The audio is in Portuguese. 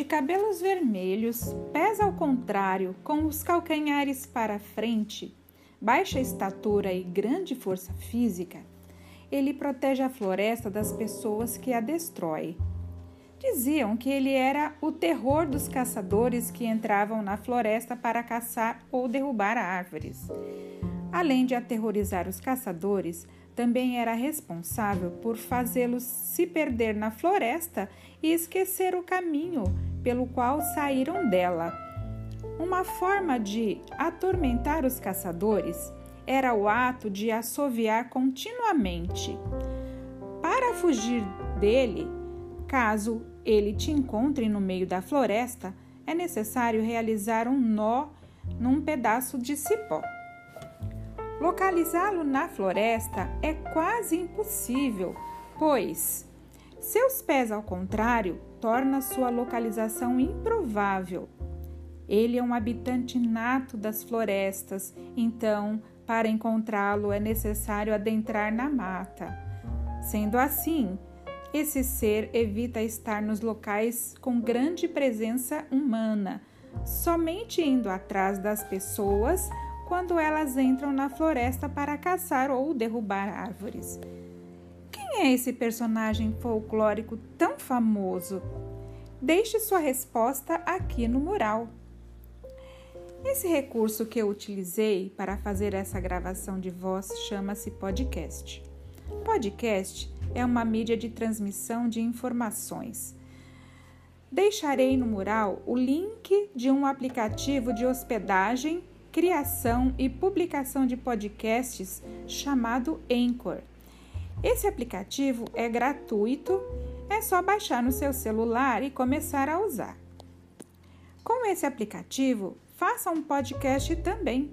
de cabelos vermelhos, pés ao contrário, com os calcanhares para frente, baixa estatura e grande força física, ele protege a floresta das pessoas que a destrói. Diziam que ele era o terror dos caçadores que entravam na floresta para caçar ou derrubar árvores. Além de aterrorizar os caçadores, também era responsável por fazê-los se perder na floresta e esquecer o caminho pelo qual saíram dela. Uma forma de atormentar os caçadores era o ato de assoviar continuamente. Para fugir dele, caso ele te encontre no meio da floresta, é necessário realizar um nó num pedaço de cipó. Localizá-lo na floresta é quase impossível, pois seus pés ao contrário torna sua localização improvável. Ele é um habitante nato das florestas, então, para encontrá-lo é necessário adentrar na mata. Sendo assim, esse ser evita estar nos locais com grande presença humana, somente indo atrás das pessoas quando elas entram na floresta para caçar ou derrubar árvores. Quem é esse personagem folclórico tão famoso? Deixe sua resposta aqui no mural. Esse recurso que eu utilizei para fazer essa gravação de voz chama-se podcast. Podcast é uma mídia de transmissão de informações. Deixarei no mural o link de um aplicativo de hospedagem, criação e publicação de podcasts chamado Anchor. Esse aplicativo é gratuito, é só baixar no seu celular e começar a usar. Com esse aplicativo, faça um podcast também